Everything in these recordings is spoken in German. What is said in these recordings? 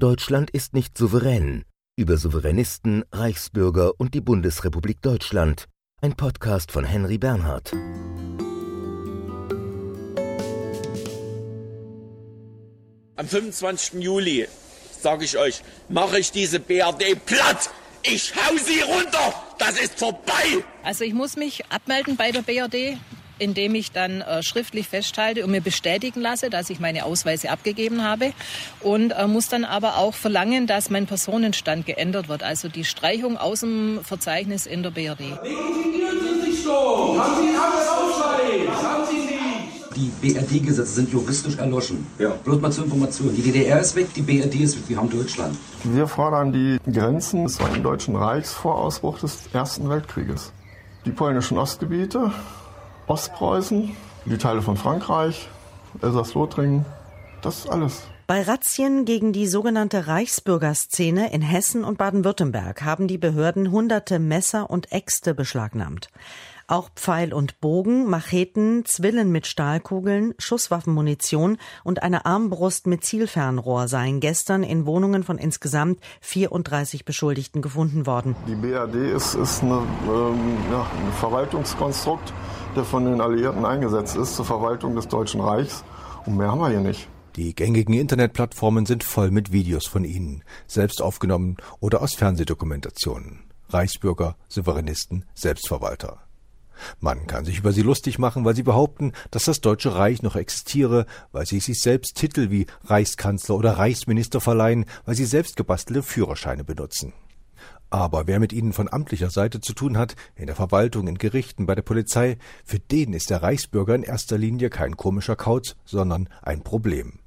Deutschland ist nicht souverän. Über Souveränisten, Reichsbürger und die Bundesrepublik Deutschland. Ein Podcast von Henry Bernhard. Am 25. Juli, sage ich euch, mache ich diese BRD platt. Ich hau sie runter. Das ist vorbei. Also ich muss mich abmelden bei der BRD indem ich dann äh, schriftlich festhalte und mir bestätigen lasse, dass ich meine Ausweise abgegeben habe und äh, muss dann aber auch verlangen, dass mein Personenstand geändert wird, also die Streichung aus dem Verzeichnis in der BRD. Die BRD-Gesetze sind juristisch erloschen. Ja. Bloß mal zur Information. Die DDR ist weg, die BRD ist weg. Wir haben Deutschland. Wir fordern die Grenzen des Zweiten Deutschen Reichs vor Ausbruch des Ersten Weltkrieges. Die polnischen Ostgebiete Ostpreußen, die Teile von Frankreich, Elsass-Lothringen, das ist alles. Bei Razzien gegen die sogenannte Reichsbürgerszene in Hessen und Baden-Württemberg haben die Behörden hunderte Messer und Äxte beschlagnahmt. Auch Pfeil und Bogen, Macheten, Zwillen mit Stahlkugeln, Schusswaffenmunition und eine Armbrust mit Zielfernrohr seien gestern in Wohnungen von insgesamt 34 Beschuldigten gefunden worden. Die BRD ist, ist eine, ähm, ja, ein Verwaltungskonstrukt, der von den Alliierten eingesetzt ist zur Verwaltung des Deutschen Reichs. Und mehr haben wir hier nicht. Die gängigen Internetplattformen sind voll mit Videos von ihnen, selbst aufgenommen oder aus Fernsehdokumentationen. Reichsbürger, Souveränisten, Selbstverwalter. Man kann sich über sie lustig machen, weil sie behaupten, dass das Deutsche Reich noch existiere, weil sie sich selbst Titel wie Reichskanzler oder Reichsminister verleihen, weil sie selbst gebastelte Führerscheine benutzen. Aber wer mit ihnen von amtlicher Seite zu tun hat, in der Verwaltung, in Gerichten, bei der Polizei, für den ist der Reichsbürger in erster Linie kein komischer Kauz, sondern ein Problem.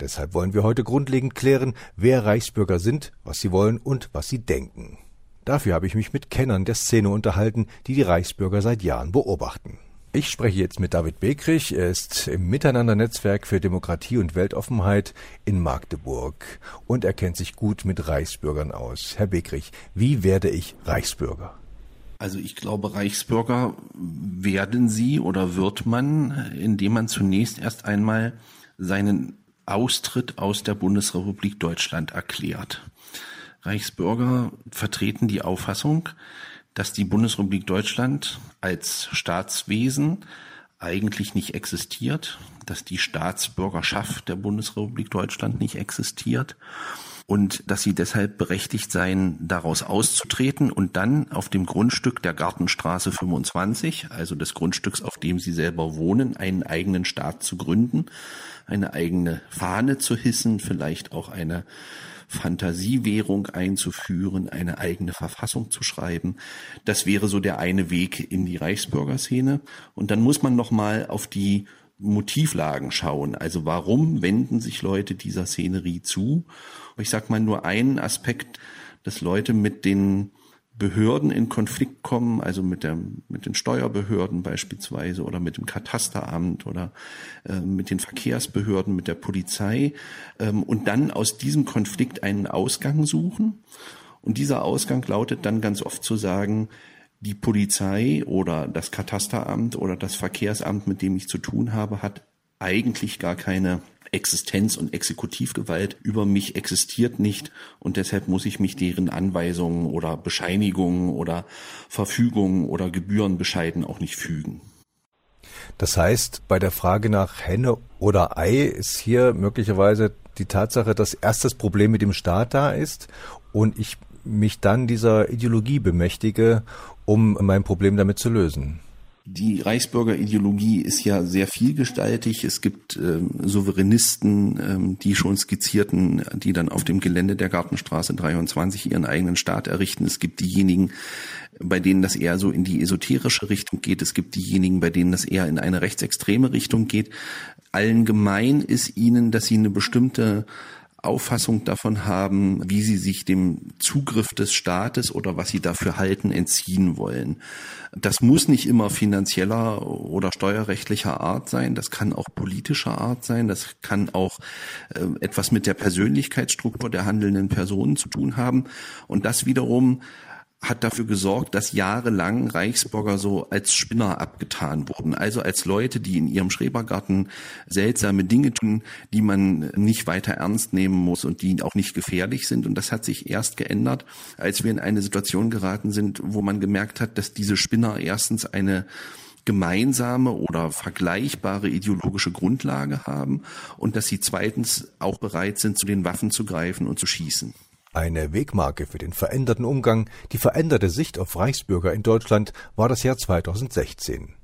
Deshalb wollen wir heute grundlegend klären, wer Reichsbürger sind, was sie wollen und was sie denken. Dafür habe ich mich mit Kennern der Szene unterhalten, die die Reichsbürger seit Jahren beobachten. Ich spreche jetzt mit David Bekrich. Er ist im Miteinander-Netzwerk für Demokratie und Weltoffenheit in Magdeburg und er kennt sich gut mit Reichsbürgern aus. Herr Bekrich, wie werde ich Reichsbürger? Also ich glaube, Reichsbürger werden sie oder wird man, indem man zunächst erst einmal seinen Austritt aus der Bundesrepublik Deutschland erklärt. Reichsbürger vertreten die Auffassung, dass die Bundesrepublik Deutschland als Staatswesen eigentlich nicht existiert, dass die Staatsbürgerschaft der Bundesrepublik Deutschland nicht existiert und dass sie deshalb berechtigt seien, daraus auszutreten und dann auf dem Grundstück der Gartenstraße 25, also des Grundstücks, auf dem sie selber wohnen, einen eigenen Staat zu gründen, eine eigene Fahne zu hissen, vielleicht auch eine Fantasiewährung einzuführen, eine eigene Verfassung zu schreiben. Das wäre so der eine Weg in die Reichsbürgerszene. Und dann muss man noch mal auf die Motivlagen schauen. Also warum wenden sich Leute dieser Szenerie zu? Ich sag mal nur einen Aspekt, dass Leute mit den Behörden in Konflikt kommen, also mit der mit den Steuerbehörden beispielsweise oder mit dem Katasteramt oder äh, mit den Verkehrsbehörden, mit der Polizei ähm, und dann aus diesem Konflikt einen Ausgang suchen. Und dieser Ausgang lautet dann ganz oft zu sagen, die Polizei oder das Katasteramt oder das Verkehrsamt, mit dem ich zu tun habe, hat eigentlich gar keine Existenz und Exekutivgewalt über mich existiert nicht und deshalb muss ich mich deren Anweisungen oder Bescheinigungen oder Verfügungen oder Gebührenbescheiden auch nicht fügen. Das heißt, bei der Frage nach Henne oder Ei ist hier möglicherweise die Tatsache, dass erst das Problem mit dem Staat da ist und ich mich dann dieser Ideologie bemächtige, um mein Problem damit zu lösen. Die Reichsbürgerideologie ist ja sehr vielgestaltig. Es gibt ähm, Souveränisten, ähm, die schon skizzierten, die dann auf dem Gelände der Gartenstraße 23 ihren eigenen Staat errichten. Es gibt diejenigen, bei denen das eher so in die esoterische Richtung geht. Es gibt diejenigen, bei denen das eher in eine rechtsextreme Richtung geht. Allen gemein ist ihnen, dass sie eine bestimmte Auffassung davon haben, wie sie sich dem Zugriff des Staates oder was sie dafür halten, entziehen wollen. Das muss nicht immer finanzieller oder steuerrechtlicher Art sein, das kann auch politischer Art sein, das kann auch äh, etwas mit der Persönlichkeitsstruktur der handelnden Personen zu tun haben. Und das wiederum hat dafür gesorgt, dass jahrelang Reichsbürger so als Spinner abgetan wurden. Also als Leute, die in ihrem Schrebergarten seltsame Dinge tun, die man nicht weiter ernst nehmen muss und die auch nicht gefährlich sind. Und das hat sich erst geändert, als wir in eine Situation geraten sind, wo man gemerkt hat, dass diese Spinner erstens eine gemeinsame oder vergleichbare ideologische Grundlage haben und dass sie zweitens auch bereit sind, zu den Waffen zu greifen und zu schießen. Eine Wegmarke für den veränderten Umgang, die veränderte Sicht auf Reichsbürger in Deutschland war das Jahr 2016.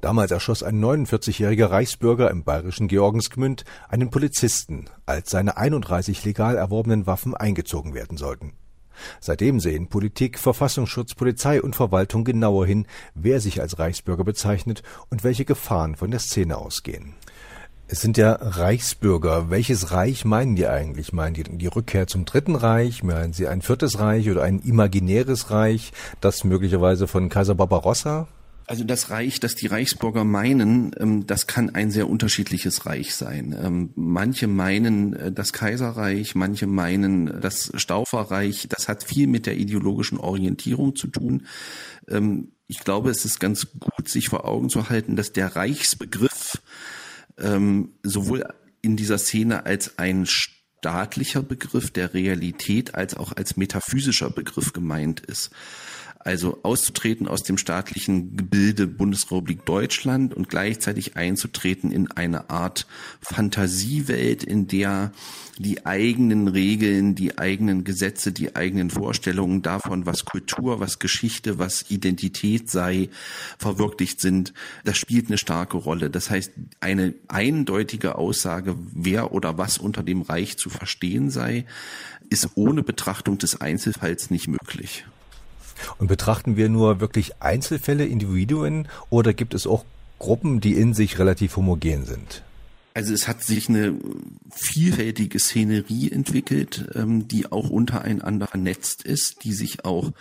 Damals erschoss ein 49-jähriger Reichsbürger im bayerischen Georgensgmünd einen Polizisten, als seine 31 legal erworbenen Waffen eingezogen werden sollten. Seitdem sehen Politik, Verfassungsschutz, Polizei und Verwaltung genauer hin, wer sich als Reichsbürger bezeichnet und welche Gefahren von der Szene ausgehen. Es sind ja Reichsbürger. Welches Reich meinen die eigentlich? Meinen die die Rückkehr zum Dritten Reich? Meinen sie ein viertes Reich oder ein imaginäres Reich, das möglicherweise von Kaiser Barbarossa also das Reich, das die Reichsbürger meinen, ähm, das kann ein sehr unterschiedliches Reich sein. Ähm, manche meinen äh, das Kaiserreich, manche meinen das Stauferreich. Das hat viel mit der ideologischen Orientierung zu tun. Ähm, ich glaube, es ist ganz gut, sich vor Augen zu halten, dass der Reichsbegriff sowohl in dieser Szene als ein staatlicher Begriff der Realität als auch als metaphysischer Begriff gemeint ist also auszutreten aus dem staatlichen Gebilde Bundesrepublik Deutschland und gleichzeitig einzutreten in eine Art Fantasiewelt, in der die eigenen Regeln, die eigenen Gesetze, die eigenen Vorstellungen davon, was Kultur, was Geschichte, was Identität sei, verwirklicht sind. Das spielt eine starke Rolle. Das heißt, eine eindeutige Aussage, wer oder was unter dem Reich zu verstehen sei, ist ohne Betrachtung des Einzelfalls nicht möglich. Und betrachten wir nur wirklich Einzelfälle, Individuen oder gibt es auch Gruppen, die in sich relativ homogen sind? Also es hat sich eine vielfältige Szenerie entwickelt, ähm, die auch untereinander vernetzt ist, die sich auch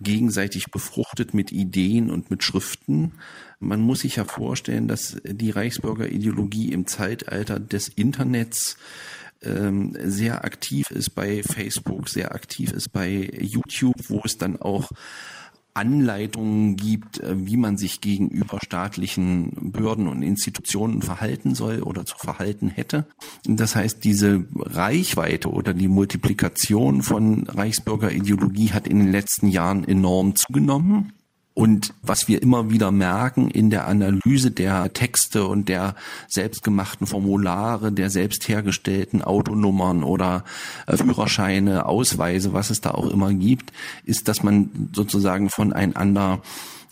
gegenseitig befruchtet mit Ideen und mit Schriften. Man muss sich ja vorstellen, dass die Reichsbürgerideologie im Zeitalter des Internets ähm, sehr aktiv ist bei Facebook, sehr aktiv ist bei YouTube, wo es dann auch Anleitungen gibt, äh, wie man sich gegenüber staatlichen Behörden und Institutionen verhalten soll oder zu verhalten hätte. Das heißt, diese Reichweite oder die Multiplikation von Reichsbürgerideologie hat in den letzten Jahren enorm zugenommen. Und was wir immer wieder merken in der Analyse der Texte und der selbstgemachten Formulare, der selbst hergestellten Autonummern oder äh, Führerscheine, Ausweise, was es da auch immer gibt, ist, dass man sozusagen voneinander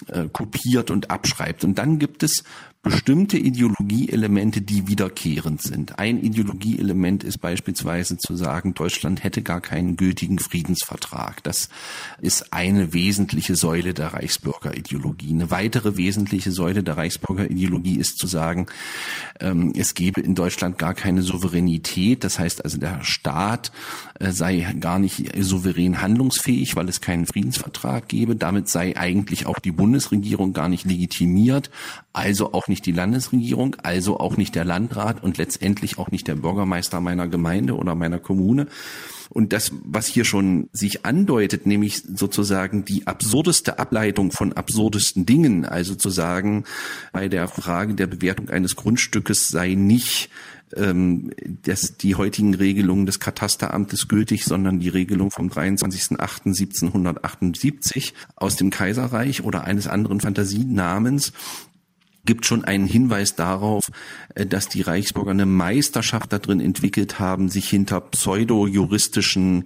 äh, kopiert und abschreibt. Und dann gibt es bestimmte Ideologieelemente, die wiederkehrend sind. Ein Ideologieelement ist beispielsweise zu sagen, Deutschland hätte gar keinen gültigen Friedensvertrag. Das ist eine wesentliche Säule der Reichsbürgerideologie. Eine weitere wesentliche Säule der Reichsbürgerideologie ist zu sagen, ähm, es gebe in Deutschland gar keine Souveränität. Das heißt also, der Staat sei gar nicht souverän handlungsfähig, weil es keinen Friedensvertrag gebe. Damit sei eigentlich auch die Bundesregierung gar nicht legitimiert, also auch nicht nicht die Landesregierung, also auch nicht der Landrat und letztendlich auch nicht der Bürgermeister meiner Gemeinde oder meiner Kommune. Und das, was hier schon sich andeutet, nämlich sozusagen die absurdeste Ableitung von absurdesten Dingen, also zu sagen, bei der Frage der Bewertung eines Grundstückes sei nicht ähm, dass die heutigen Regelungen des Katasteramtes gültig, sondern die Regelung vom 23.08.1778 aus dem Kaiserreich oder eines anderen Fantasienamens, gibt schon einen Hinweis darauf, äh, dass die Reichsbürger eine Meisterschaft darin entwickelt haben, sich hinter pseudo-juristischen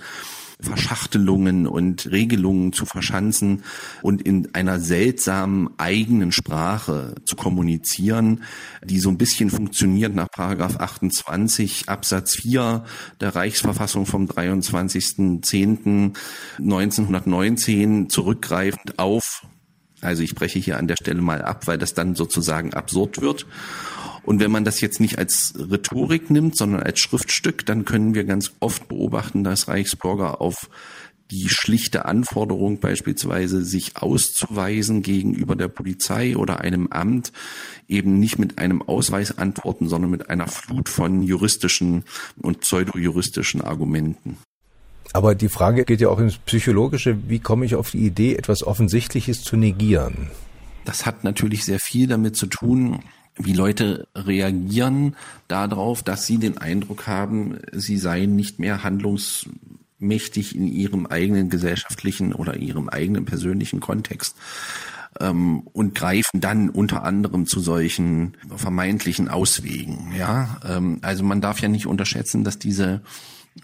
Verschachtelungen und Regelungen zu verschanzen und in einer seltsamen eigenen Sprache zu kommunizieren, die so ein bisschen funktioniert nach Paragraph 28 Absatz 4 der Reichsverfassung vom 23.10.1919 zurückgreifend auf also ich breche hier an der Stelle mal ab, weil das dann sozusagen absurd wird. Und wenn man das jetzt nicht als Rhetorik nimmt, sondern als Schriftstück, dann können wir ganz oft beobachten, dass Reichsbürger auf die schlichte Anforderung beispielsweise sich auszuweisen gegenüber der Polizei oder einem Amt eben nicht mit einem Ausweis antworten, sondern mit einer Flut von juristischen und pseudojuristischen Argumenten. Aber die Frage geht ja auch ins Psychologische. Wie komme ich auf die Idee, etwas Offensichtliches zu negieren? Das hat natürlich sehr viel damit zu tun, wie Leute reagieren darauf, dass sie den Eindruck haben, sie seien nicht mehr handlungsmächtig in ihrem eigenen gesellschaftlichen oder ihrem eigenen persönlichen Kontext ähm, und greifen dann unter anderem zu solchen vermeintlichen Auswegen. Ja, ähm, also man darf ja nicht unterschätzen, dass diese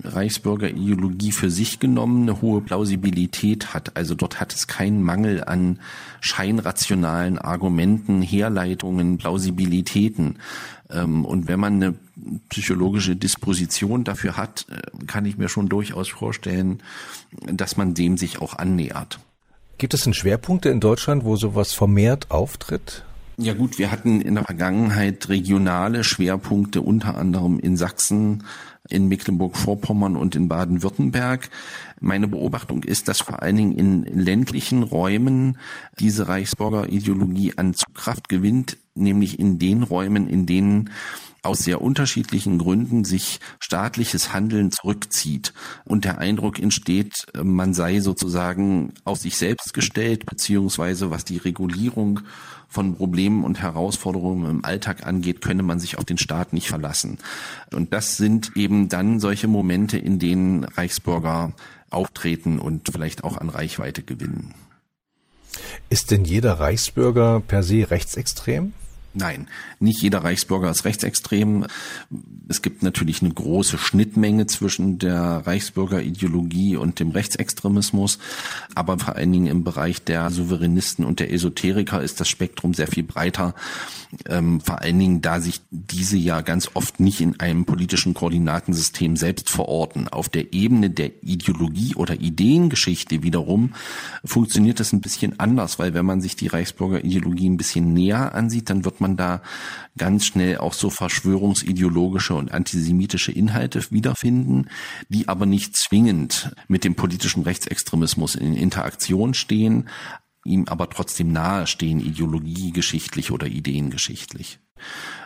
Reichsbürgerideologie für sich genommen eine hohe Plausibilität hat. Also dort hat es keinen Mangel an scheinrationalen Argumenten, Herleitungen, Plausibilitäten. Ähm, und wenn man eine psychologische Disposition dafür hat, äh, kann ich mir schon durchaus vorstellen, dass man dem sich auch annähert. Gibt es denn Schwerpunkte in Deutschland, wo sowas vermehrt auftritt? Ja gut, wir hatten in der Vergangenheit regionale Schwerpunkte, unter anderem in Sachsen, in Mecklenburg-Vorpommern und in Baden-Württemberg. Meine Beobachtung ist, dass vor allen Dingen in ländlichen Räumen diese Reichsbürger Ideologie an Zugkraft gewinnt, nämlich in den Räumen, in denen aus sehr unterschiedlichen Gründen sich staatliches Handeln zurückzieht und der Eindruck entsteht, man sei sozusagen auf sich selbst gestellt, beziehungsweise was die Regulierung von Problemen und Herausforderungen im Alltag angeht, könne man sich auf den Staat nicht verlassen. Und das sind eben dann solche Momente, in denen Reichsbürger auftreten und vielleicht auch an Reichweite gewinnen. Ist denn jeder Reichsbürger per se rechtsextrem? Nein, nicht jeder Reichsbürger ist rechtsextrem. Es gibt natürlich eine große Schnittmenge zwischen der Reichsbürgerideologie und dem Rechtsextremismus, aber vor allen Dingen im Bereich der Souveränisten und der Esoteriker ist das Spektrum sehr viel breiter. Ähm, vor allen Dingen, da sich diese ja ganz oft nicht in einem politischen Koordinatensystem selbst verorten. Auf der Ebene der Ideologie oder Ideengeschichte wiederum funktioniert das ein bisschen anders, weil wenn man sich die Reichsbürgerideologie ein bisschen näher ansieht, dann wird da ganz schnell auch so verschwörungsideologische und antisemitische Inhalte wiederfinden, die aber nicht zwingend mit dem politischen Rechtsextremismus in Interaktion stehen, ihm aber trotzdem nahe stehen, ideologiegeschichtlich oder ideengeschichtlich.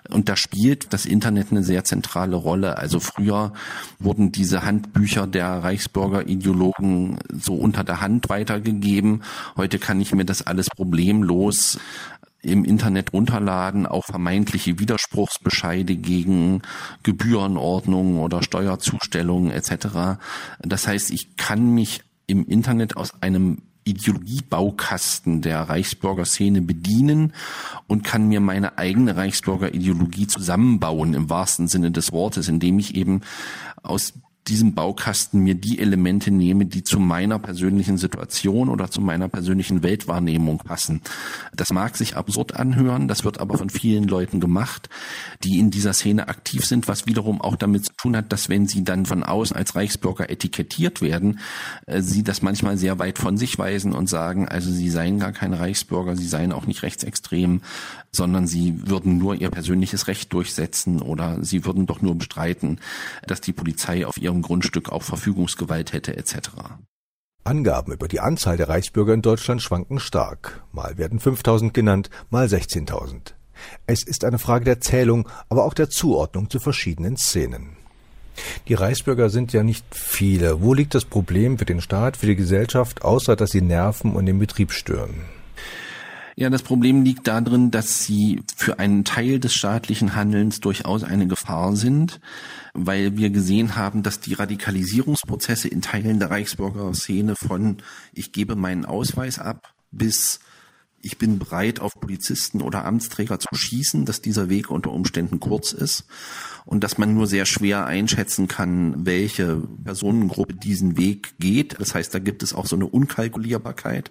Und da spielt das Internet eine sehr zentrale Rolle. Also früher wurden diese Handbücher der Reichsbürger-Ideologen so unter der Hand weitergegeben. Heute kann ich mir das alles problemlos im Internet runterladen, auch vermeintliche Widerspruchsbescheide gegen Gebührenordnungen oder Steuerzustellungen etc. Das heißt, ich kann mich im Internet aus einem Ideologiebaukasten der Reichsbürgerszene bedienen und kann mir meine eigene Reichsbürgerideologie zusammenbauen im wahrsten Sinne des Wortes, indem ich eben aus diesem Baukasten mir die Elemente nehme, die zu meiner persönlichen Situation oder zu meiner persönlichen Weltwahrnehmung passen. Das mag sich absurd anhören, das wird aber von vielen Leuten gemacht, die in dieser Szene aktiv sind, was wiederum auch damit tun hat, dass wenn sie dann von außen als Reichsbürger etikettiert werden, äh, sie das manchmal sehr weit von sich weisen und sagen, also sie seien gar kein Reichsbürger, sie seien auch nicht rechtsextrem, sondern sie würden nur ihr persönliches Recht durchsetzen oder sie würden doch nur bestreiten, dass die Polizei auf ihrem Grundstück auch Verfügungsgewalt hätte etc. Angaben über die Anzahl der Reichsbürger in Deutschland schwanken stark. Mal werden 5000 genannt, mal 16.000. Es ist eine Frage der Zählung, aber auch der Zuordnung zu verschiedenen Szenen. Die Reichsbürger sind ja nicht viele. Wo liegt das Problem für den Staat, für die Gesellschaft, außer dass sie nerven und den Betrieb stören? Ja, das Problem liegt darin, dass sie für einen Teil des staatlichen Handelns durchaus eine Gefahr sind, weil wir gesehen haben, dass die Radikalisierungsprozesse in Teilen der Reichsbürgerszene von ich gebe meinen Ausweis ab bis ich bin bereit, auf Polizisten oder Amtsträger zu schießen, dass dieser Weg unter Umständen kurz ist und dass man nur sehr schwer einschätzen kann, welche Personengruppe diesen Weg geht. Das heißt, da gibt es auch so eine Unkalkulierbarkeit.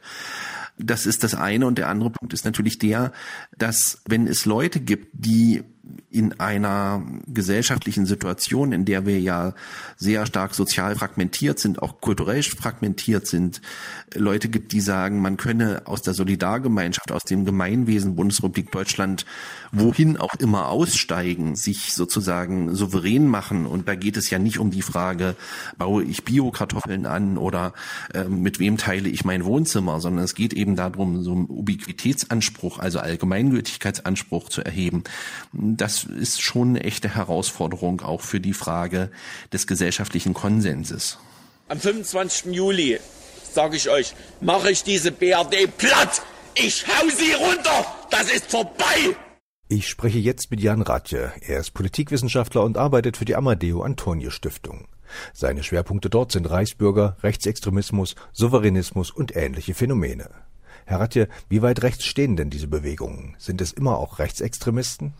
Das ist das eine. Und der andere Punkt ist natürlich der, dass wenn es Leute gibt, die in einer gesellschaftlichen Situation, in der wir ja sehr stark sozial fragmentiert sind, auch kulturell fragmentiert sind, Leute gibt, die sagen, man könne aus der Solidargemeinschaft, aus dem Gemeinwesen Bundesrepublik Deutschland, wohin auch immer aussteigen, sich sozusagen souverän machen. Und da geht es ja nicht um die Frage, baue ich Bio-Kartoffeln an oder äh, mit wem teile ich mein Wohnzimmer, sondern es geht eben darum, so einen Ubiquitätsanspruch, also Allgemeingültigkeitsanspruch zu erheben das ist schon eine echte Herausforderung auch für die Frage des gesellschaftlichen Konsenses. Am 25. Juli, sage ich euch, mache ich diese BRD platt. Ich hau sie runter. Das ist vorbei. Ich spreche jetzt mit Jan Ratje. Er ist Politikwissenschaftler und arbeitet für die Amadeo Antonio Stiftung. Seine Schwerpunkte dort sind Reichsbürger, Rechtsextremismus, Souveränismus und ähnliche Phänomene. Herr Ratje, wie weit rechts stehen denn diese Bewegungen? Sind es immer auch Rechtsextremisten?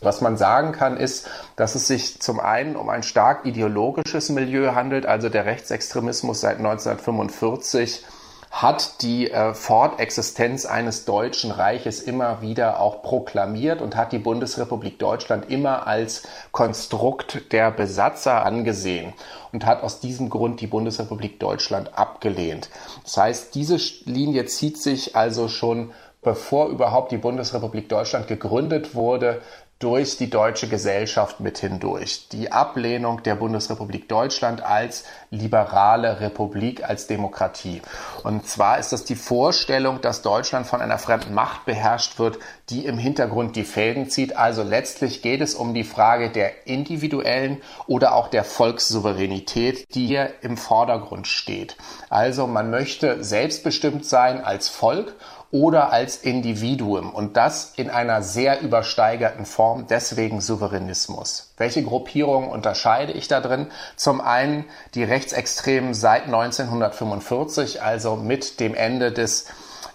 Was man sagen kann, ist, dass es sich zum einen um ein stark ideologisches Milieu handelt, also der Rechtsextremismus seit 1945 hat die äh, Fortexistenz eines deutschen Reiches immer wieder auch proklamiert und hat die Bundesrepublik Deutschland immer als Konstrukt der Besatzer angesehen und hat aus diesem Grund die Bundesrepublik Deutschland abgelehnt. Das heißt, diese Linie zieht sich also schon bevor überhaupt die Bundesrepublik Deutschland gegründet wurde, durch die deutsche Gesellschaft mit hindurch. Die Ablehnung der Bundesrepublik Deutschland als liberale Republik, als Demokratie. Und zwar ist das die Vorstellung, dass Deutschland von einer fremden Macht beherrscht wird, die im Hintergrund die Fäden zieht. Also letztlich geht es um die Frage der individuellen oder auch der Volkssouveränität, die hier im Vordergrund steht. Also man möchte selbstbestimmt sein als Volk oder als Individuum und das in einer sehr übersteigerten Form, deswegen Souveränismus. Welche Gruppierungen unterscheide ich da drin? Zum einen die Rechtsextremen seit 1945, also mit dem Ende des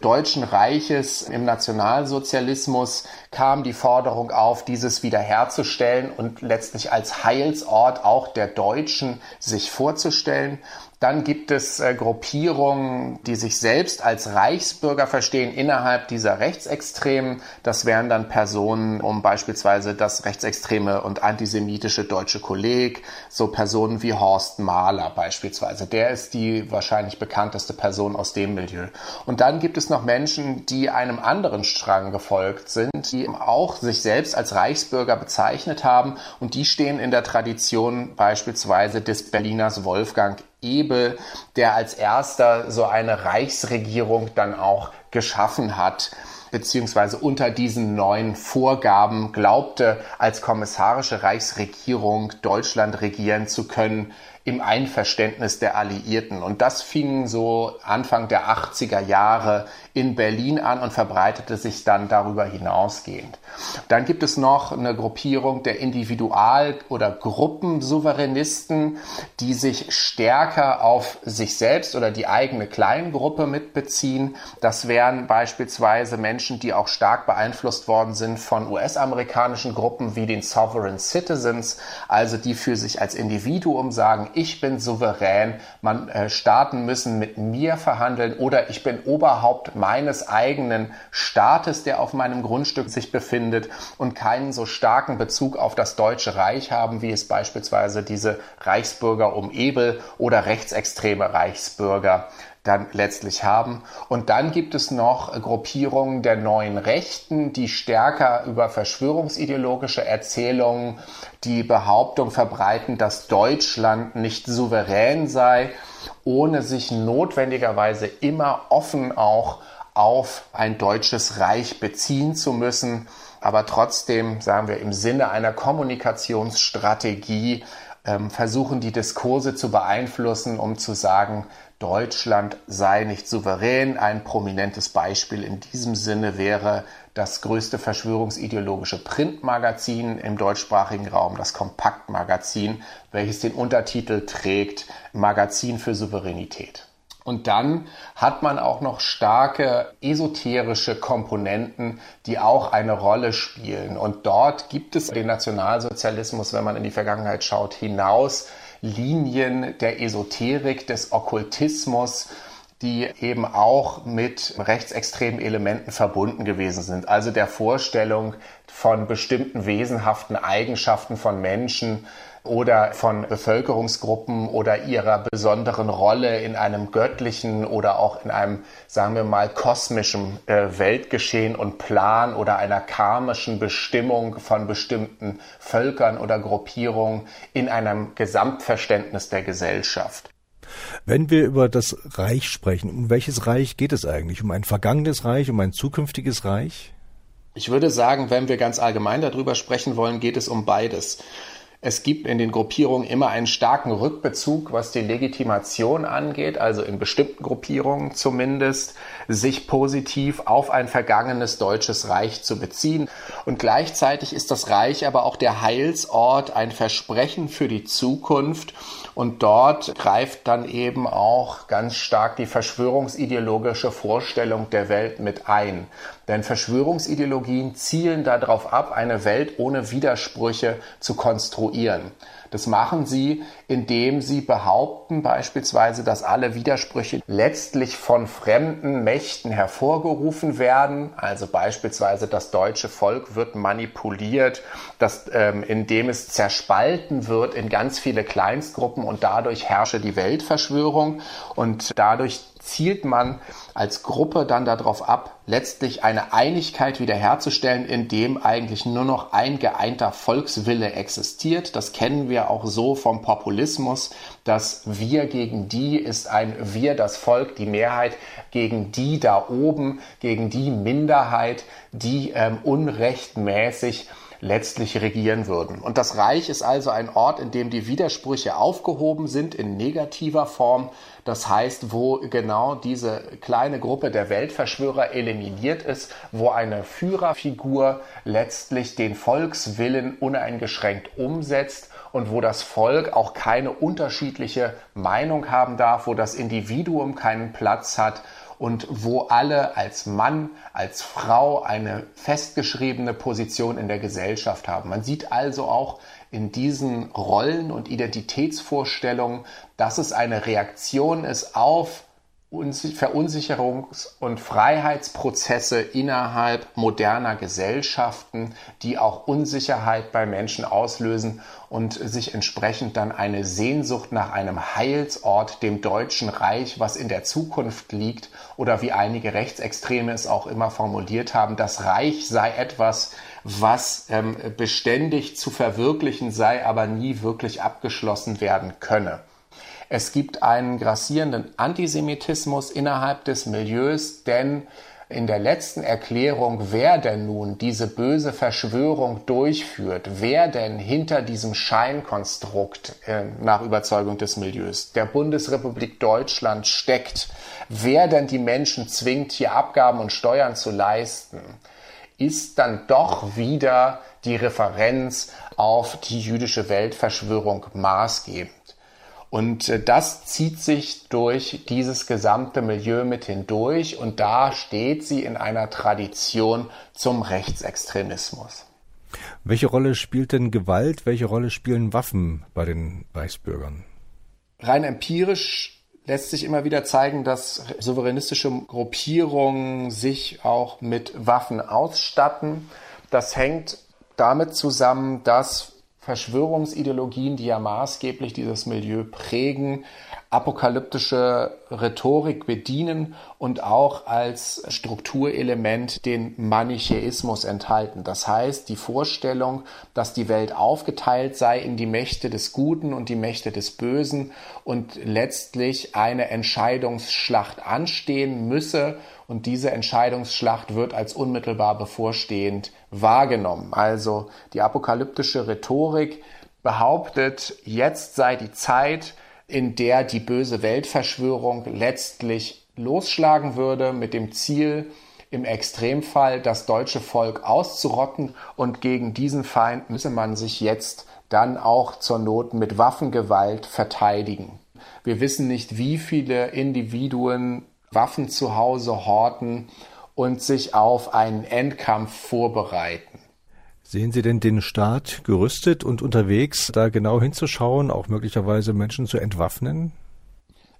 Deutschen Reiches im Nationalsozialismus kam die Forderung auf, dieses wiederherzustellen und letztlich als Heilsort auch der Deutschen sich vorzustellen. Dann gibt es äh, Gruppierungen, die sich selbst als Reichsbürger verstehen innerhalb dieser Rechtsextremen. Das wären dann Personen um beispielsweise das rechtsextreme und antisemitische deutsche Kolleg, so Personen wie Horst Mahler beispielsweise. Der ist die wahrscheinlich bekannteste Person aus dem Milieu. Und dann gibt es noch Menschen, die einem anderen Strang gefolgt sind, die auch sich selbst als Reichsbürger bezeichnet haben und die stehen in der Tradition beispielsweise des Berliners Wolfgang Ebel, der als erster so eine Reichsregierung dann auch geschaffen hat beziehungsweise unter diesen neuen Vorgaben glaubte, als kommissarische Reichsregierung Deutschland regieren zu können im Einverständnis der Alliierten. Und das fing so Anfang der 80er Jahre in Berlin an und verbreitete sich dann darüber hinausgehend. Dann gibt es noch eine Gruppierung der Individual- oder Gruppensouveränisten, die sich stärker auf sich selbst oder die eigene Kleingruppe mitbeziehen. Das wären beispielsweise Menschen, die auch stark beeinflusst worden sind von US-amerikanischen Gruppen wie den Sovereign Citizens, also die für sich als Individuum sagen, ich bin souverän, man äh, Staaten müssen mit mir verhandeln oder ich bin Oberhaupt meines eigenen Staates, der auf meinem Grundstück sich befindet und keinen so starken Bezug auf das Deutsche Reich haben, wie es beispielsweise diese Reichsbürger um Ebel oder rechtsextreme Reichsbürger dann letztlich haben. Und dann gibt es noch Gruppierungen der neuen Rechten, die stärker über verschwörungsideologische Erzählungen die Behauptung verbreiten, dass Deutschland nicht souverän sei, ohne sich notwendigerweise immer offen auch auf ein deutsches Reich beziehen zu müssen, aber trotzdem, sagen wir, im Sinne einer Kommunikationsstrategie ähm, versuchen, die Diskurse zu beeinflussen, um zu sagen, Deutschland sei nicht souverän. Ein prominentes Beispiel in diesem Sinne wäre das größte verschwörungsideologische Printmagazin im deutschsprachigen Raum, das Kompaktmagazin, welches den Untertitel trägt Magazin für Souveränität. Und dann hat man auch noch starke esoterische Komponenten, die auch eine Rolle spielen. Und dort gibt es den Nationalsozialismus, wenn man in die Vergangenheit schaut, hinaus Linien der Esoterik, des Okkultismus, die eben auch mit rechtsextremen Elementen verbunden gewesen sind. Also der Vorstellung von bestimmten wesenhaften Eigenschaften von Menschen, oder von Bevölkerungsgruppen oder ihrer besonderen Rolle in einem göttlichen oder auch in einem, sagen wir mal, kosmischen äh, Weltgeschehen und Plan oder einer karmischen Bestimmung von bestimmten Völkern oder Gruppierungen in einem Gesamtverständnis der Gesellschaft. Wenn wir über das Reich sprechen, um welches Reich geht es eigentlich? Um ein vergangenes Reich, um ein zukünftiges Reich? Ich würde sagen, wenn wir ganz allgemein darüber sprechen wollen, geht es um beides. Es gibt in den Gruppierungen immer einen starken Rückbezug, was die Legitimation angeht, also in bestimmten Gruppierungen zumindest, sich positiv auf ein vergangenes deutsches Reich zu beziehen. Und gleichzeitig ist das Reich aber auch der Heilsort, ein Versprechen für die Zukunft. Und dort greift dann eben auch ganz stark die verschwörungsideologische Vorstellung der Welt mit ein. Denn Verschwörungsideologien zielen darauf ab, eine Welt ohne Widersprüche zu konstruieren. Das machen sie, indem sie behaupten beispielsweise, dass alle Widersprüche letztlich von fremden Mächten hervorgerufen werden. Also beispielsweise das deutsche Volk wird manipuliert, dass, ähm, indem es zerspalten wird in ganz viele Kleinstgruppen und dadurch herrsche die Weltverschwörung. Und dadurch zielt man als Gruppe dann darauf ab, letztlich eine Einigkeit wiederherzustellen, in dem eigentlich nur noch ein geeinter Volkswille existiert. Das kennen wir auch so vom Populismus. Das Wir gegen die ist ein Wir, das Volk, die Mehrheit gegen die da oben, gegen die Minderheit, die ähm, unrechtmäßig letztlich regieren würden. Und das Reich ist also ein Ort, in dem die Widersprüche aufgehoben sind in negativer Form. Das heißt, wo genau diese kleine Gruppe der Weltverschwörer eliminiert ist, wo eine Führerfigur letztlich den Volkswillen uneingeschränkt umsetzt und wo das Volk auch keine unterschiedliche Meinung haben darf, wo das Individuum keinen Platz hat und wo alle als Mann, als Frau eine festgeschriebene Position in der Gesellschaft haben. Man sieht also auch in diesen Rollen und Identitätsvorstellungen, dass es eine Reaktion ist auf Verunsicherungs- und Freiheitsprozesse innerhalb moderner Gesellschaften, die auch Unsicherheit bei Menschen auslösen und sich entsprechend dann eine Sehnsucht nach einem Heilsort, dem Deutschen Reich, was in der Zukunft liegt, oder wie einige Rechtsextreme es auch immer formuliert haben, das Reich sei etwas, was ähm, beständig zu verwirklichen sei, aber nie wirklich abgeschlossen werden könne. Es gibt einen grassierenden Antisemitismus innerhalb des Milieus, denn in der letzten Erklärung, wer denn nun diese böse Verschwörung durchführt, wer denn hinter diesem Scheinkonstrukt äh, nach Überzeugung des Milieus der Bundesrepublik Deutschland steckt, wer denn die Menschen zwingt, hier Abgaben und Steuern zu leisten, ist dann doch wieder die Referenz auf die jüdische Weltverschwörung maßgebend. Und äh, das zieht sich durch dieses gesamte Milieu mit hindurch und da steht sie in einer Tradition zum Rechtsextremismus. Welche Rolle spielt denn Gewalt, welche Rolle spielen Waffen bei den Reichsbürgern? Rein empirisch lässt sich immer wieder zeigen, dass souveränistische Gruppierungen sich auch mit Waffen ausstatten. Das hängt damit zusammen, dass Verschwörungsideologien, die ja maßgeblich dieses Milieu prägen, apokalyptische Rhetorik bedienen und auch als Strukturelement den Manichäismus enthalten. Das heißt, die Vorstellung, dass die Welt aufgeteilt sei in die Mächte des Guten und die Mächte des Bösen und letztlich eine Entscheidungsschlacht anstehen müsse und diese Entscheidungsschlacht wird als unmittelbar bevorstehend wahrgenommen. Also die apokalyptische Rhetorik behauptet, jetzt sei die Zeit, in der die böse Weltverschwörung letztlich losschlagen würde mit dem Ziel, im Extremfall das deutsche Volk auszurotten und gegen diesen Feind müsse man sich jetzt dann auch zur Not mit Waffengewalt verteidigen. Wir wissen nicht, wie viele Individuen Waffen zu Hause horten und sich auf einen Endkampf vorbereiten. Sehen Sie denn den Staat gerüstet und unterwegs, da genau hinzuschauen, auch möglicherweise Menschen zu entwaffnen?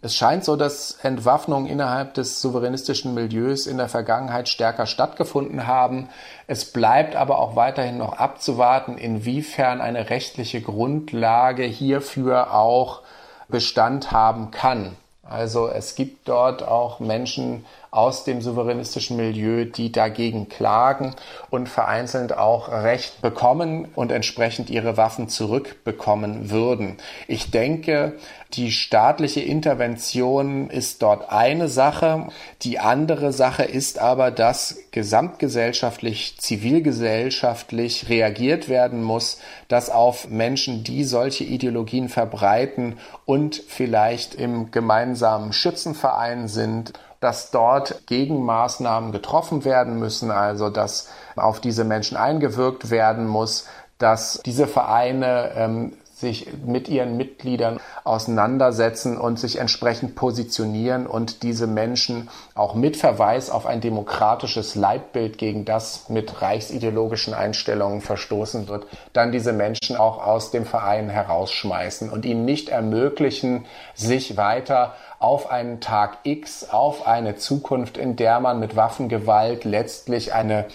Es scheint so, dass Entwaffnungen innerhalb des souveränistischen Milieus in der Vergangenheit stärker stattgefunden haben. Es bleibt aber auch weiterhin noch abzuwarten, inwiefern eine rechtliche Grundlage hierfür auch Bestand haben kann. Also es gibt dort auch Menschen aus dem souveränistischen Milieu, die dagegen klagen und vereinzelt auch Recht bekommen und entsprechend ihre Waffen zurückbekommen würden. Ich denke, die staatliche Intervention ist dort eine Sache. Die andere Sache ist aber, dass gesamtgesellschaftlich, zivilgesellschaftlich reagiert werden muss, dass auf Menschen, die solche Ideologien verbreiten und vielleicht im gemeinsamen Schützenverein sind, dass dort Gegenmaßnahmen getroffen werden müssen, also dass auf diese Menschen eingewirkt werden muss, dass diese Vereine ähm, sich mit ihren Mitgliedern auseinandersetzen und sich entsprechend positionieren und diese Menschen auch mit Verweis auf ein demokratisches Leitbild, gegen das mit reichsideologischen Einstellungen verstoßen wird, dann diese Menschen auch aus dem Verein herausschmeißen und ihnen nicht ermöglichen, sich weiter auf einen Tag X, auf eine Zukunft, in der man mit Waffengewalt letztlich eine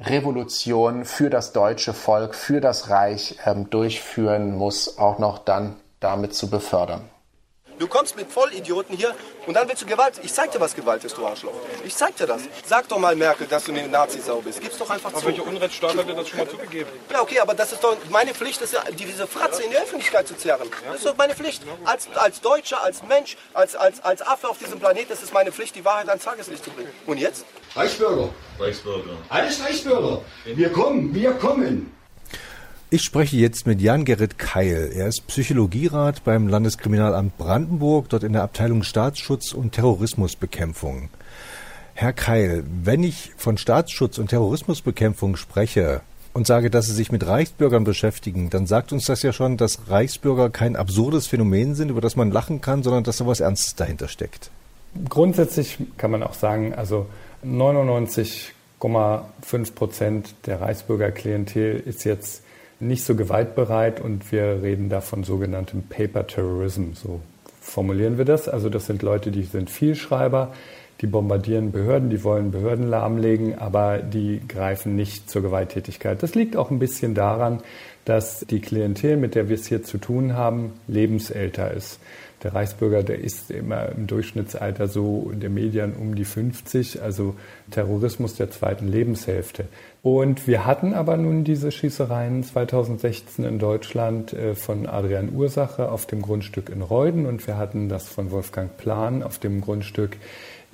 Revolution für das deutsche Volk, für das Reich ähm, durchführen muss, auch noch dann damit zu befördern. Du kommst mit Vollidioten hier und dann willst du Gewalt. Ich zeig dir, was Gewalt ist, du Arschloch. Ich zeig dir das. Sag doch mal, Merkel, dass du eine Nazi-Sau bist. Gib's doch einfach aber zu. welcher Unrechtsstaat hat dir das schon mal zugegeben? Ja, okay, aber das ist doch meine Pflicht, ist ja, diese Fratze in die Öffentlichkeit zu zerren. Das ist doch meine Pflicht. Als, als Deutscher, als Mensch, als, als, als Affe auf diesem Planeten ist es meine Pflicht, die Wahrheit ans Tageslicht zu bringen. Und jetzt? Reichsbürger. Reichsbürger. Alles Reichsbürger. Wir kommen, wir kommen. Ich spreche jetzt mit Jan-Gerrit Keil. Er ist Psychologierat beim Landeskriminalamt Brandenburg, dort in der Abteilung Staatsschutz und Terrorismusbekämpfung. Herr Keil, wenn ich von Staatsschutz und Terrorismusbekämpfung spreche und sage, dass Sie sich mit Reichsbürgern beschäftigen, dann sagt uns das ja schon, dass Reichsbürger kein absurdes Phänomen sind, über das man lachen kann, sondern dass da was Ernstes dahinter steckt. Grundsätzlich kann man auch sagen, also 99,5 Prozent der Reichsbürgerklientel ist jetzt nicht so gewaltbereit und wir reden da von sogenanntem Paper Terrorism, so formulieren wir das. Also das sind Leute, die sind Vielschreiber, die bombardieren Behörden, die wollen Behörden lahmlegen, aber die greifen nicht zur Gewalttätigkeit. Das liegt auch ein bisschen daran, dass die Klientel, mit der wir es hier zu tun haben, lebensälter ist. Der Reichsbürger, der ist immer im Durchschnittsalter so in den Medien um die 50, also Terrorismus der zweiten Lebenshälfte. Und wir hatten aber nun diese Schießereien 2016 in Deutschland äh, von Adrian Ursache auf dem Grundstück in Reuden. Und wir hatten das von Wolfgang Plan auf dem Grundstück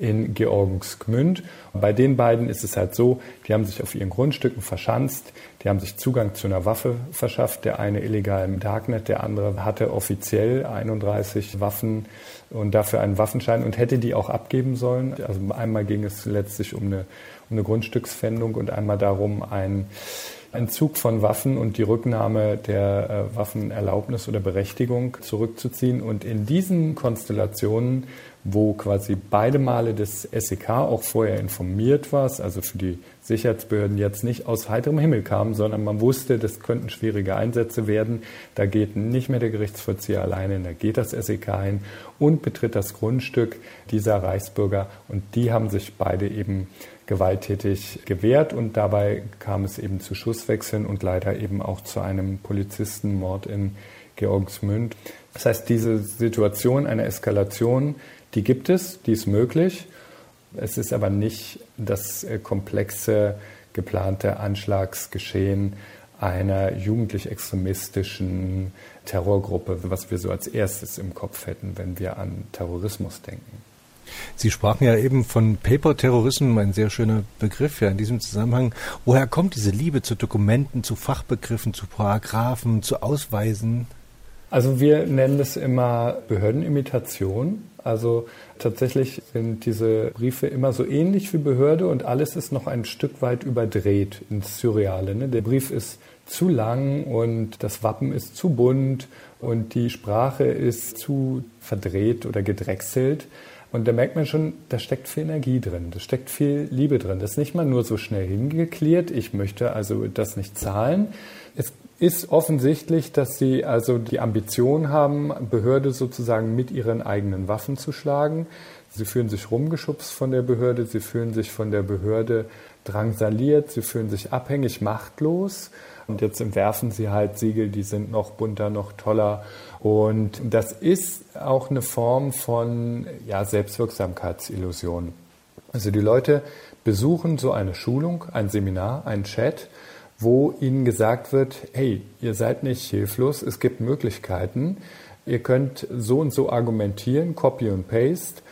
in Georgensgmünd. Bei den beiden ist es halt so, die haben sich auf ihren Grundstücken verschanzt, die haben sich Zugang zu einer Waffe verschafft, der eine illegal im Darknet, der andere hatte offiziell 31 Waffen und dafür einen Waffenschein und hätte die auch abgeben sollen. Also einmal ging es letztlich um eine, um eine Grundstückspfändung und einmal darum, ein Entzug von Waffen und die Rücknahme der äh, Waffenerlaubnis oder Berechtigung zurückzuziehen. Und in diesen Konstellationen wo quasi beide Male das SEK auch vorher informiert war, also für die Sicherheitsbehörden jetzt nicht aus heiterem Himmel kam, sondern man wusste, das könnten schwierige Einsätze werden. Da geht nicht mehr der Gerichtsvollzieher alleine, da geht das SEK ein und betritt das Grundstück dieser Reichsbürger. Und die haben sich beide eben gewalttätig gewehrt und dabei kam es eben zu Schusswechseln und leider eben auch zu einem Polizistenmord in Georgsmünd. Das heißt, diese Situation einer Eskalation die gibt es, die ist möglich. Es ist aber nicht das äh, komplexe geplante Anschlagsgeschehen einer jugendlich-extremistischen Terrorgruppe, was wir so als erstes im Kopf hätten, wenn wir an Terrorismus denken. Sie sprachen ja eben von Paper-Terrorismus, ein sehr schöner Begriff ja in diesem Zusammenhang. Woher kommt diese Liebe zu Dokumenten, zu Fachbegriffen, zu Paragraphen, zu Ausweisen? Also wir nennen es immer Behördenimitation. Also tatsächlich sind diese Briefe immer so ähnlich wie Behörde und alles ist noch ein Stück weit überdreht ins Surreale. Ne? Der Brief ist zu lang und das Wappen ist zu bunt und die Sprache ist zu verdreht oder gedrechselt. Und da merkt man schon, da steckt viel Energie drin, da steckt viel Liebe drin. Das ist nicht mal nur so schnell hingeklärt, ich möchte also das nicht zahlen. Es ist offensichtlich, dass sie also die Ambition haben, Behörde sozusagen mit ihren eigenen Waffen zu schlagen. Sie fühlen sich rumgeschubst von der Behörde, sie fühlen sich von der Behörde drangsaliert, sie fühlen sich abhängig, machtlos. Und jetzt entwerfen sie halt Siegel, die sind noch bunter, noch toller. Und das ist auch eine Form von ja, Selbstwirksamkeitsillusion. Also die Leute besuchen so eine Schulung, ein Seminar, ein Chat, wo ihnen gesagt wird, hey, ihr seid nicht hilflos, es gibt Möglichkeiten, ihr könnt so und so argumentieren, Copy und Paste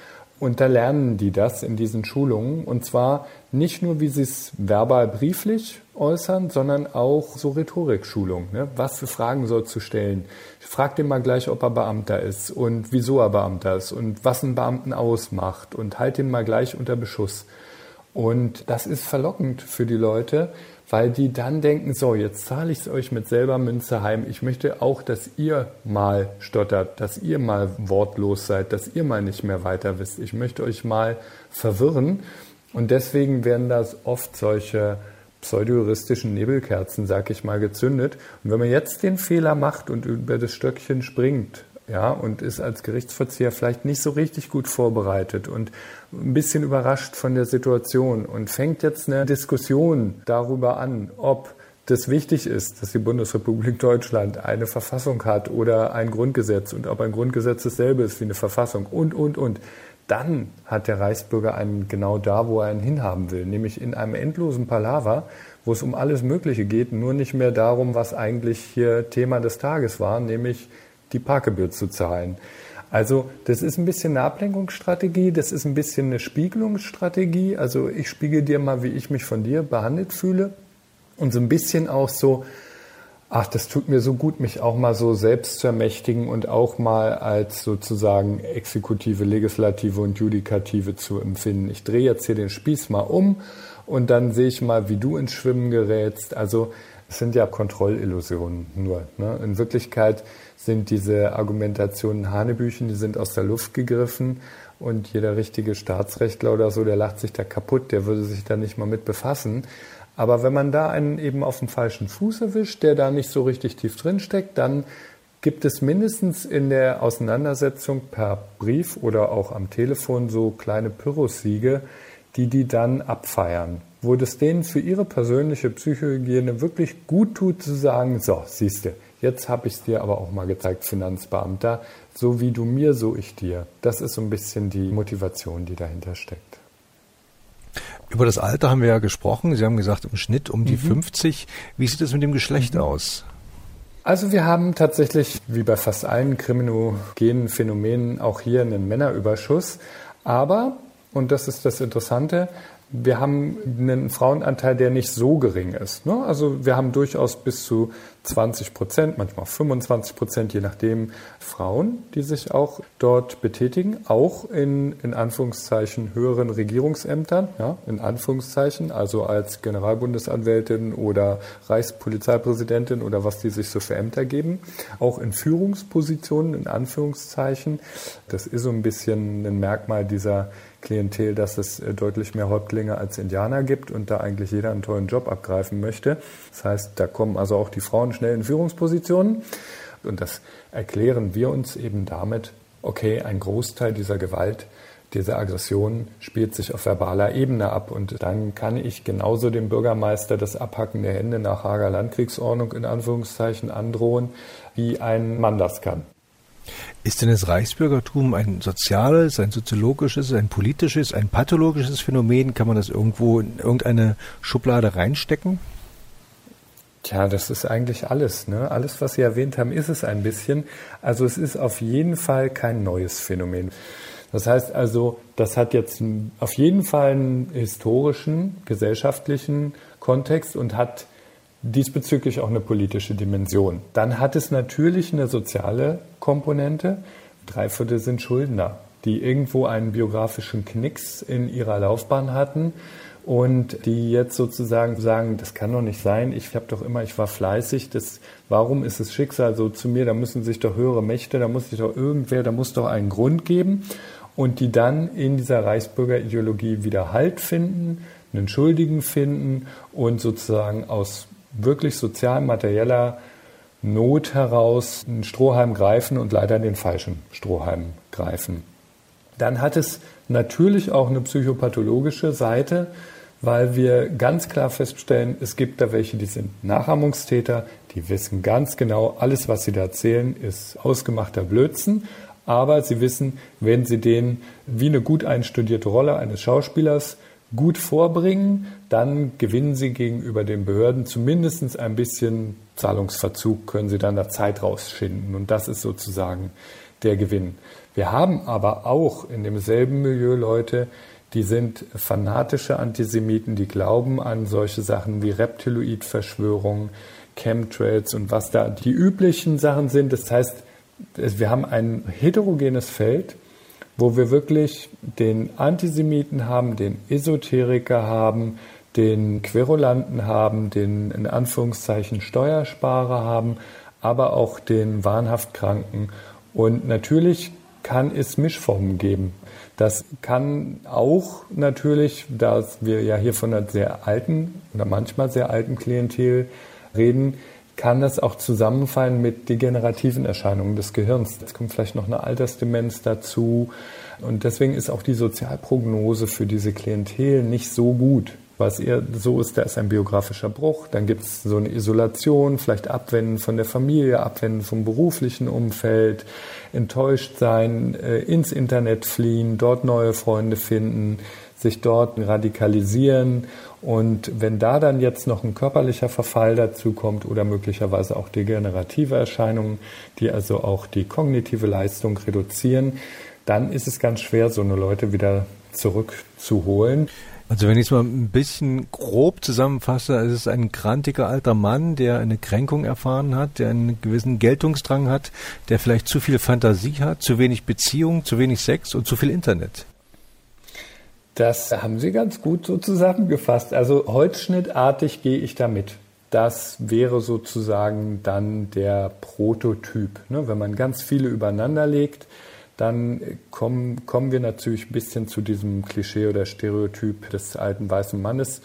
und da lernen die das in diesen Schulungen. Und zwar nicht nur, wie sie es verbal brieflich äußern, sondern auch so Rhetorikschulung. Ne? Was für Fragen sollst du stellen? Frag den mal gleich, ob er Beamter ist und wieso er Beamter ist und was einen Beamten ausmacht und halt ihn mal gleich unter Beschuss. Und das ist verlockend für die Leute, weil die dann denken, so, jetzt zahle ich es euch mit selber Münze heim. Ich möchte auch, dass ihr mal stottert, dass ihr mal wortlos seid, dass ihr mal nicht mehr weiter wisst. Ich möchte euch mal verwirren. Und deswegen werden das oft solche pseudojuristischen Nebelkerzen, sag ich mal, gezündet. Und wenn man jetzt den Fehler macht und über das Stöckchen springt, ja, und ist als Gerichtsverzieher vielleicht nicht so richtig gut vorbereitet und ein bisschen überrascht von der Situation und fängt jetzt eine Diskussion darüber an, ob das wichtig ist, dass die Bundesrepublik Deutschland eine Verfassung hat oder ein Grundgesetz und ob ein Grundgesetz dasselbe ist wie eine Verfassung und, und, und. Dann hat der Reichsbürger einen genau da, wo er ihn hinhaben will, nämlich in einem endlosen Palaver, wo es um alles Mögliche geht, nur nicht mehr darum, was eigentlich hier Thema des Tages war, nämlich die Parkgebühr zu zahlen. Also das ist ein bisschen eine Ablenkungsstrategie, das ist ein bisschen eine Spiegelungsstrategie. Also ich spiegel dir mal, wie ich mich von dir behandelt fühle und so ein bisschen auch so, ach, das tut mir so gut, mich auch mal so selbst zu ermächtigen und auch mal als sozusagen Exekutive, Legislative und Judikative zu empfinden. Ich drehe jetzt hier den Spieß mal um und dann sehe ich mal, wie du ins Schwimmen gerätst. Also es sind ja Kontrollillusionen nur. Ne? In Wirklichkeit sind diese Argumentationen Hanebüchen, die sind aus der Luft gegriffen und jeder richtige Staatsrechtler oder so, der lacht sich da kaputt, der würde sich da nicht mal mit befassen. Aber wenn man da einen eben auf dem falschen Fuß erwischt, der da nicht so richtig tief drin steckt, dann gibt es mindestens in der Auseinandersetzung per Brief oder auch am Telefon so kleine Pyrrhussiege, die die dann abfeiern. Wo das denen für ihre persönliche Psychohygiene wirklich gut tut zu sagen, so, siehste, Jetzt habe ich es dir aber auch mal gezeigt, Finanzbeamter. So wie du mir, so ich dir. Das ist so ein bisschen die Motivation, die dahinter steckt. Über das Alter haben wir ja gesprochen. Sie haben gesagt, im Schnitt um die mhm. 50. Wie sieht es mit dem Geschlecht mhm. aus? Also wir haben tatsächlich, wie bei fast allen kriminogenen Phänomenen, auch hier einen Männerüberschuss. Aber, und das ist das Interessante, wir haben einen Frauenanteil, der nicht so gering ist. Ne? Also wir haben durchaus bis zu 20 Prozent, manchmal 25 Prozent, je nachdem, Frauen, die sich auch dort betätigen, auch in, in Anführungszeichen höheren Regierungsämtern, ja, in Anführungszeichen, also als Generalbundesanwältin oder Reichspolizeipräsidentin oder was die sich so für Ämter geben, auch in Führungspositionen, in Anführungszeichen. Das ist so ein bisschen ein Merkmal dieser Klientel, dass es äh, deutlich mehr Häuptlinge als Indianer gibt und da eigentlich jeder einen tollen Job abgreifen möchte. Das heißt, da kommen also auch die Frauen schnell in Führungspositionen. Und das erklären wir uns eben damit, okay, ein Großteil dieser Gewalt, dieser Aggression spielt sich auf verbaler Ebene ab. Und dann kann ich genauso dem Bürgermeister das Abhacken der Hände nach Hager Landkriegsordnung in Anführungszeichen androhen, wie ein Mann das kann. Ist denn das Reichsbürgertum ein soziales, ein soziologisches, ein politisches, ein pathologisches Phänomen? Kann man das irgendwo in irgendeine Schublade reinstecken? Tja, das ist eigentlich alles. Ne? Alles, was Sie erwähnt haben, ist es ein bisschen. Also es ist auf jeden Fall kein neues Phänomen. Das heißt also, das hat jetzt auf jeden Fall einen historischen, gesellschaftlichen Kontext und hat diesbezüglich auch eine politische Dimension. Dann hat es natürlich eine soziale Komponente. Drei Viertel sind Schuldner, die irgendwo einen biografischen Knicks in ihrer Laufbahn hatten und die jetzt sozusagen sagen, das kann doch nicht sein, ich habe doch immer, ich war fleißig, das, warum ist das Schicksal so zu mir, da müssen sich doch höhere Mächte, da muss sich doch irgendwer, da muss doch einen Grund geben und die dann in dieser Reichsbürgerideologie wieder Halt finden, einen Schuldigen finden und sozusagen aus wirklich sozial-materieller Not heraus einen Strohhalm greifen und leider den falschen Strohhalm greifen. Dann hat es natürlich auch eine psychopathologische Seite, weil wir ganz klar feststellen, es gibt da welche, die sind Nachahmungstäter, die wissen ganz genau, alles, was sie da erzählen, ist ausgemachter Blödsinn. Aber sie wissen, wenn sie den wie eine gut einstudierte Rolle eines Schauspielers gut vorbringen, dann gewinnen sie gegenüber den Behörden zumindest ein bisschen Zahlungsverzug, können sie dann da Zeit rausschinden. Und das ist sozusagen der Gewinn. Wir haben aber auch in demselben Milieu Leute, die sind fanatische Antisemiten, die glauben an solche Sachen wie Reptiloid-Verschwörungen, Chemtrails und was da die üblichen Sachen sind. Das heißt, wir haben ein heterogenes Feld, wo wir wirklich den Antisemiten haben, den Esoteriker haben, den Querulanten haben, den in Anführungszeichen Steuersparer haben, aber auch den wahnhaft Kranken. Und natürlich kann es Mischformen geben. Das kann auch natürlich, da wir ja hier von einer sehr alten oder manchmal sehr alten Klientel reden, kann das auch zusammenfallen mit degenerativen Erscheinungen des Gehirns. Jetzt kommt vielleicht noch eine Altersdemenz dazu. Und deswegen ist auch die Sozialprognose für diese Klientel nicht so gut. Was eher so ist, da ist ein biografischer Bruch, dann gibt es so eine Isolation, vielleicht Abwenden von der Familie, Abwenden vom beruflichen Umfeld, enttäuscht sein, äh, ins Internet fliehen, dort neue Freunde finden, sich dort radikalisieren. Und wenn da dann jetzt noch ein körperlicher Verfall dazu kommt oder möglicherweise auch degenerative Erscheinungen, die also auch die kognitive Leistung reduzieren, dann ist es ganz schwer, so eine Leute wieder zurückzuholen. Also wenn ich es mal ein bisschen grob zusammenfasse, ist es ein grantiger alter Mann, der eine Kränkung erfahren hat, der einen gewissen Geltungsdrang hat, der vielleicht zu viel Fantasie hat, zu wenig Beziehung, zu wenig Sex und zu viel Internet. Das haben Sie ganz gut so zusammengefasst. Also holzschnittartig gehe ich damit. Das wäre sozusagen dann der Prototyp. Ne? Wenn man ganz viele übereinander legt, dann kommen, kommen wir natürlich ein bisschen zu diesem Klischee oder Stereotyp des alten weißen Mannes,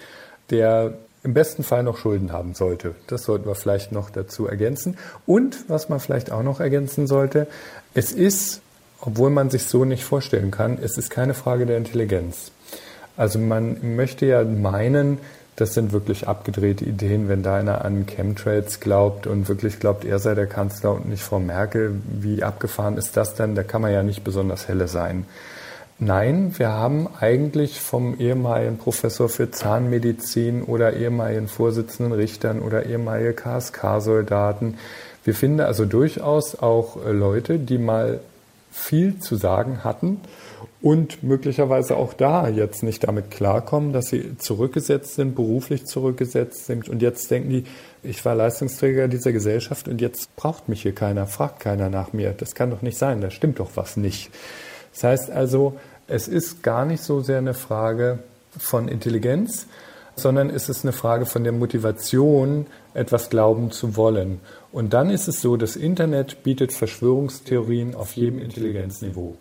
der im besten Fall noch Schulden haben sollte. Das sollten wir vielleicht noch dazu ergänzen. Und was man vielleicht auch noch ergänzen sollte, es ist, obwohl man sich so nicht vorstellen kann, es ist keine Frage der Intelligenz. Also man möchte ja meinen, das sind wirklich abgedrehte Ideen, wenn da einer an Chemtrails glaubt und wirklich glaubt, er sei der Kanzler und nicht Frau Merkel. Wie abgefahren ist das denn? Da kann man ja nicht besonders helle sein. Nein, wir haben eigentlich vom ehemaligen Professor für Zahnmedizin oder ehemaligen Vorsitzenden Richtern oder ehemalige KSK-Soldaten, wir finden also durchaus auch äh, Leute, die mal viel zu sagen hatten und möglicherweise auch da jetzt nicht damit klarkommen, dass sie zurückgesetzt sind, beruflich zurückgesetzt sind und jetzt denken die, ich war Leistungsträger dieser Gesellschaft und jetzt braucht mich hier keiner, fragt keiner nach mir. Das kann doch nicht sein, da stimmt doch was nicht. Das heißt also, es ist gar nicht so sehr eine Frage von Intelligenz, sondern es ist eine Frage von der Motivation, etwas glauben zu wollen. Und dann ist es so, das Internet bietet Verschwörungstheorien auf jedem Intelligenzniveau.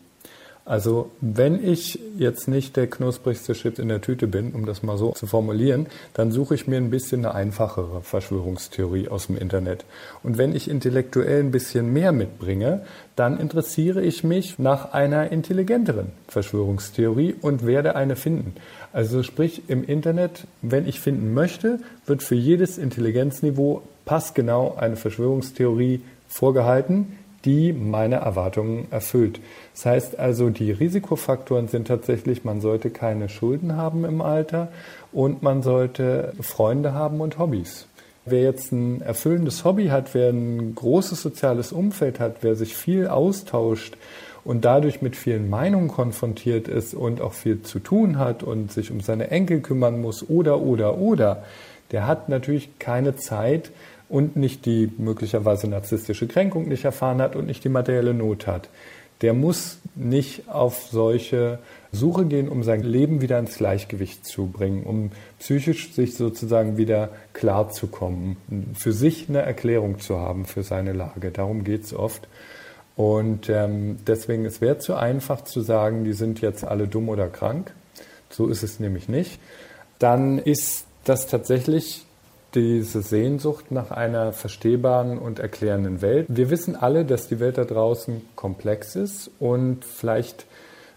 Also wenn ich jetzt nicht der knusprigste Chip in der Tüte bin, um das mal so zu formulieren, dann suche ich mir ein bisschen eine einfachere Verschwörungstheorie aus dem Internet. Und wenn ich intellektuell ein bisschen mehr mitbringe, dann interessiere ich mich nach einer intelligenteren Verschwörungstheorie und werde eine finden. Also sprich im Internet, wenn ich finden möchte, wird für jedes Intelligenzniveau passgenau eine Verschwörungstheorie vorgehalten, die meine Erwartungen erfüllt. Das heißt also, die Risikofaktoren sind tatsächlich, man sollte keine Schulden haben im Alter und man sollte Freunde haben und Hobbys. Wer jetzt ein erfüllendes Hobby hat, wer ein großes soziales Umfeld hat, wer sich viel austauscht und dadurch mit vielen Meinungen konfrontiert ist und auch viel zu tun hat und sich um seine Enkel kümmern muss oder, oder, oder, der hat natürlich keine Zeit, und nicht die möglicherweise narzisstische Kränkung nicht erfahren hat und nicht die materielle Not hat. Der muss nicht auf solche Suche gehen, um sein Leben wieder ins Gleichgewicht zu bringen, um psychisch sich sozusagen wieder klar zu kommen, für sich eine Erklärung zu haben für seine Lage. Darum geht es oft. Und ähm, deswegen, es wäre zu einfach zu sagen, die sind jetzt alle dumm oder krank. So ist es nämlich nicht. Dann ist das tatsächlich diese Sehnsucht nach einer verstehbaren und erklärenden Welt. Wir wissen alle, dass die Welt da draußen komplex ist und vielleicht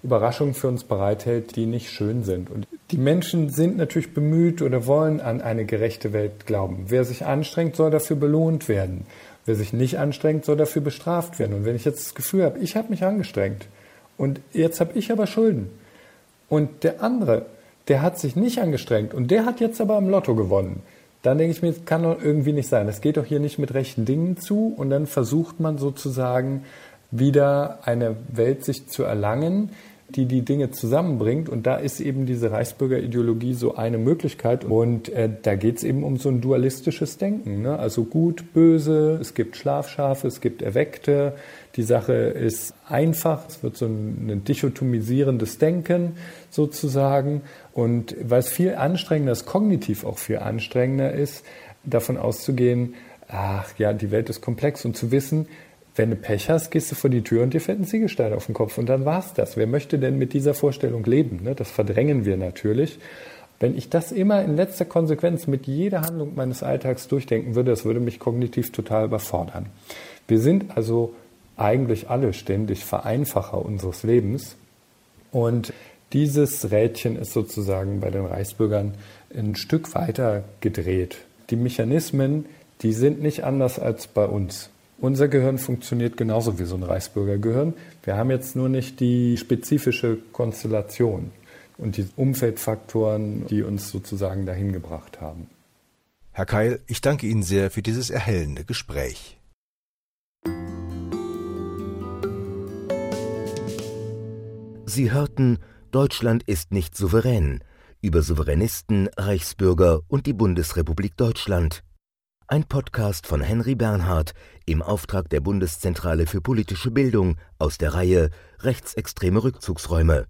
Überraschungen für uns bereithält, die nicht schön sind. Und die Menschen sind natürlich bemüht oder wollen an eine gerechte Welt glauben. Wer sich anstrengt, soll dafür belohnt werden. Wer sich nicht anstrengt, soll dafür bestraft werden. Und wenn ich jetzt das Gefühl habe, ich habe mich angestrengt und jetzt habe ich aber Schulden und der andere, der hat sich nicht angestrengt und der hat jetzt aber am Lotto gewonnen, dann denke ich mir, kann doch irgendwie nicht sein. Das geht doch hier nicht mit rechten Dingen zu und dann versucht man sozusagen wieder eine Welt sich zu erlangen, die die Dinge zusammenbringt. Und da ist eben diese Reichsbürgerideologie so eine Möglichkeit. Und äh, da geht es eben um so ein dualistisches Denken. Ne? Also gut, böse, es gibt Schlafschafe, es gibt Erweckte. Die Sache ist einfach, es wird so ein, ein dichotomisierendes Denken sozusagen. Und weil es viel anstrengender ist, kognitiv auch viel anstrengender ist, davon auszugehen, ach ja, die Welt ist komplex und zu wissen, wenn du Pech hast, gehst du vor die Tür und dir fällt ein Ziegelstein auf den Kopf und dann war's das. Wer möchte denn mit dieser Vorstellung leben? Ne? Das verdrängen wir natürlich. Wenn ich das immer in letzter Konsequenz mit jeder Handlung meines Alltags durchdenken würde, das würde mich kognitiv total überfordern. Wir sind also eigentlich alle ständig Vereinfacher unseres Lebens und dieses Rädchen ist sozusagen bei den Reichsbürgern ein Stück weiter gedreht. Die Mechanismen, die sind nicht anders als bei uns. Unser Gehirn funktioniert genauso wie so ein Reichsbürgergehirn. Wir haben jetzt nur nicht die spezifische Konstellation und die Umfeldfaktoren, die uns sozusagen dahin gebracht haben. Herr Keil, ich danke Ihnen sehr für dieses erhellende Gespräch. Sie hörten Deutschland ist nicht souverän über Souveränisten, Reichsbürger und die Bundesrepublik Deutschland ein Podcast von Henry Bernhard im Auftrag der Bundeszentrale für politische Bildung aus der Reihe Rechtsextreme Rückzugsräume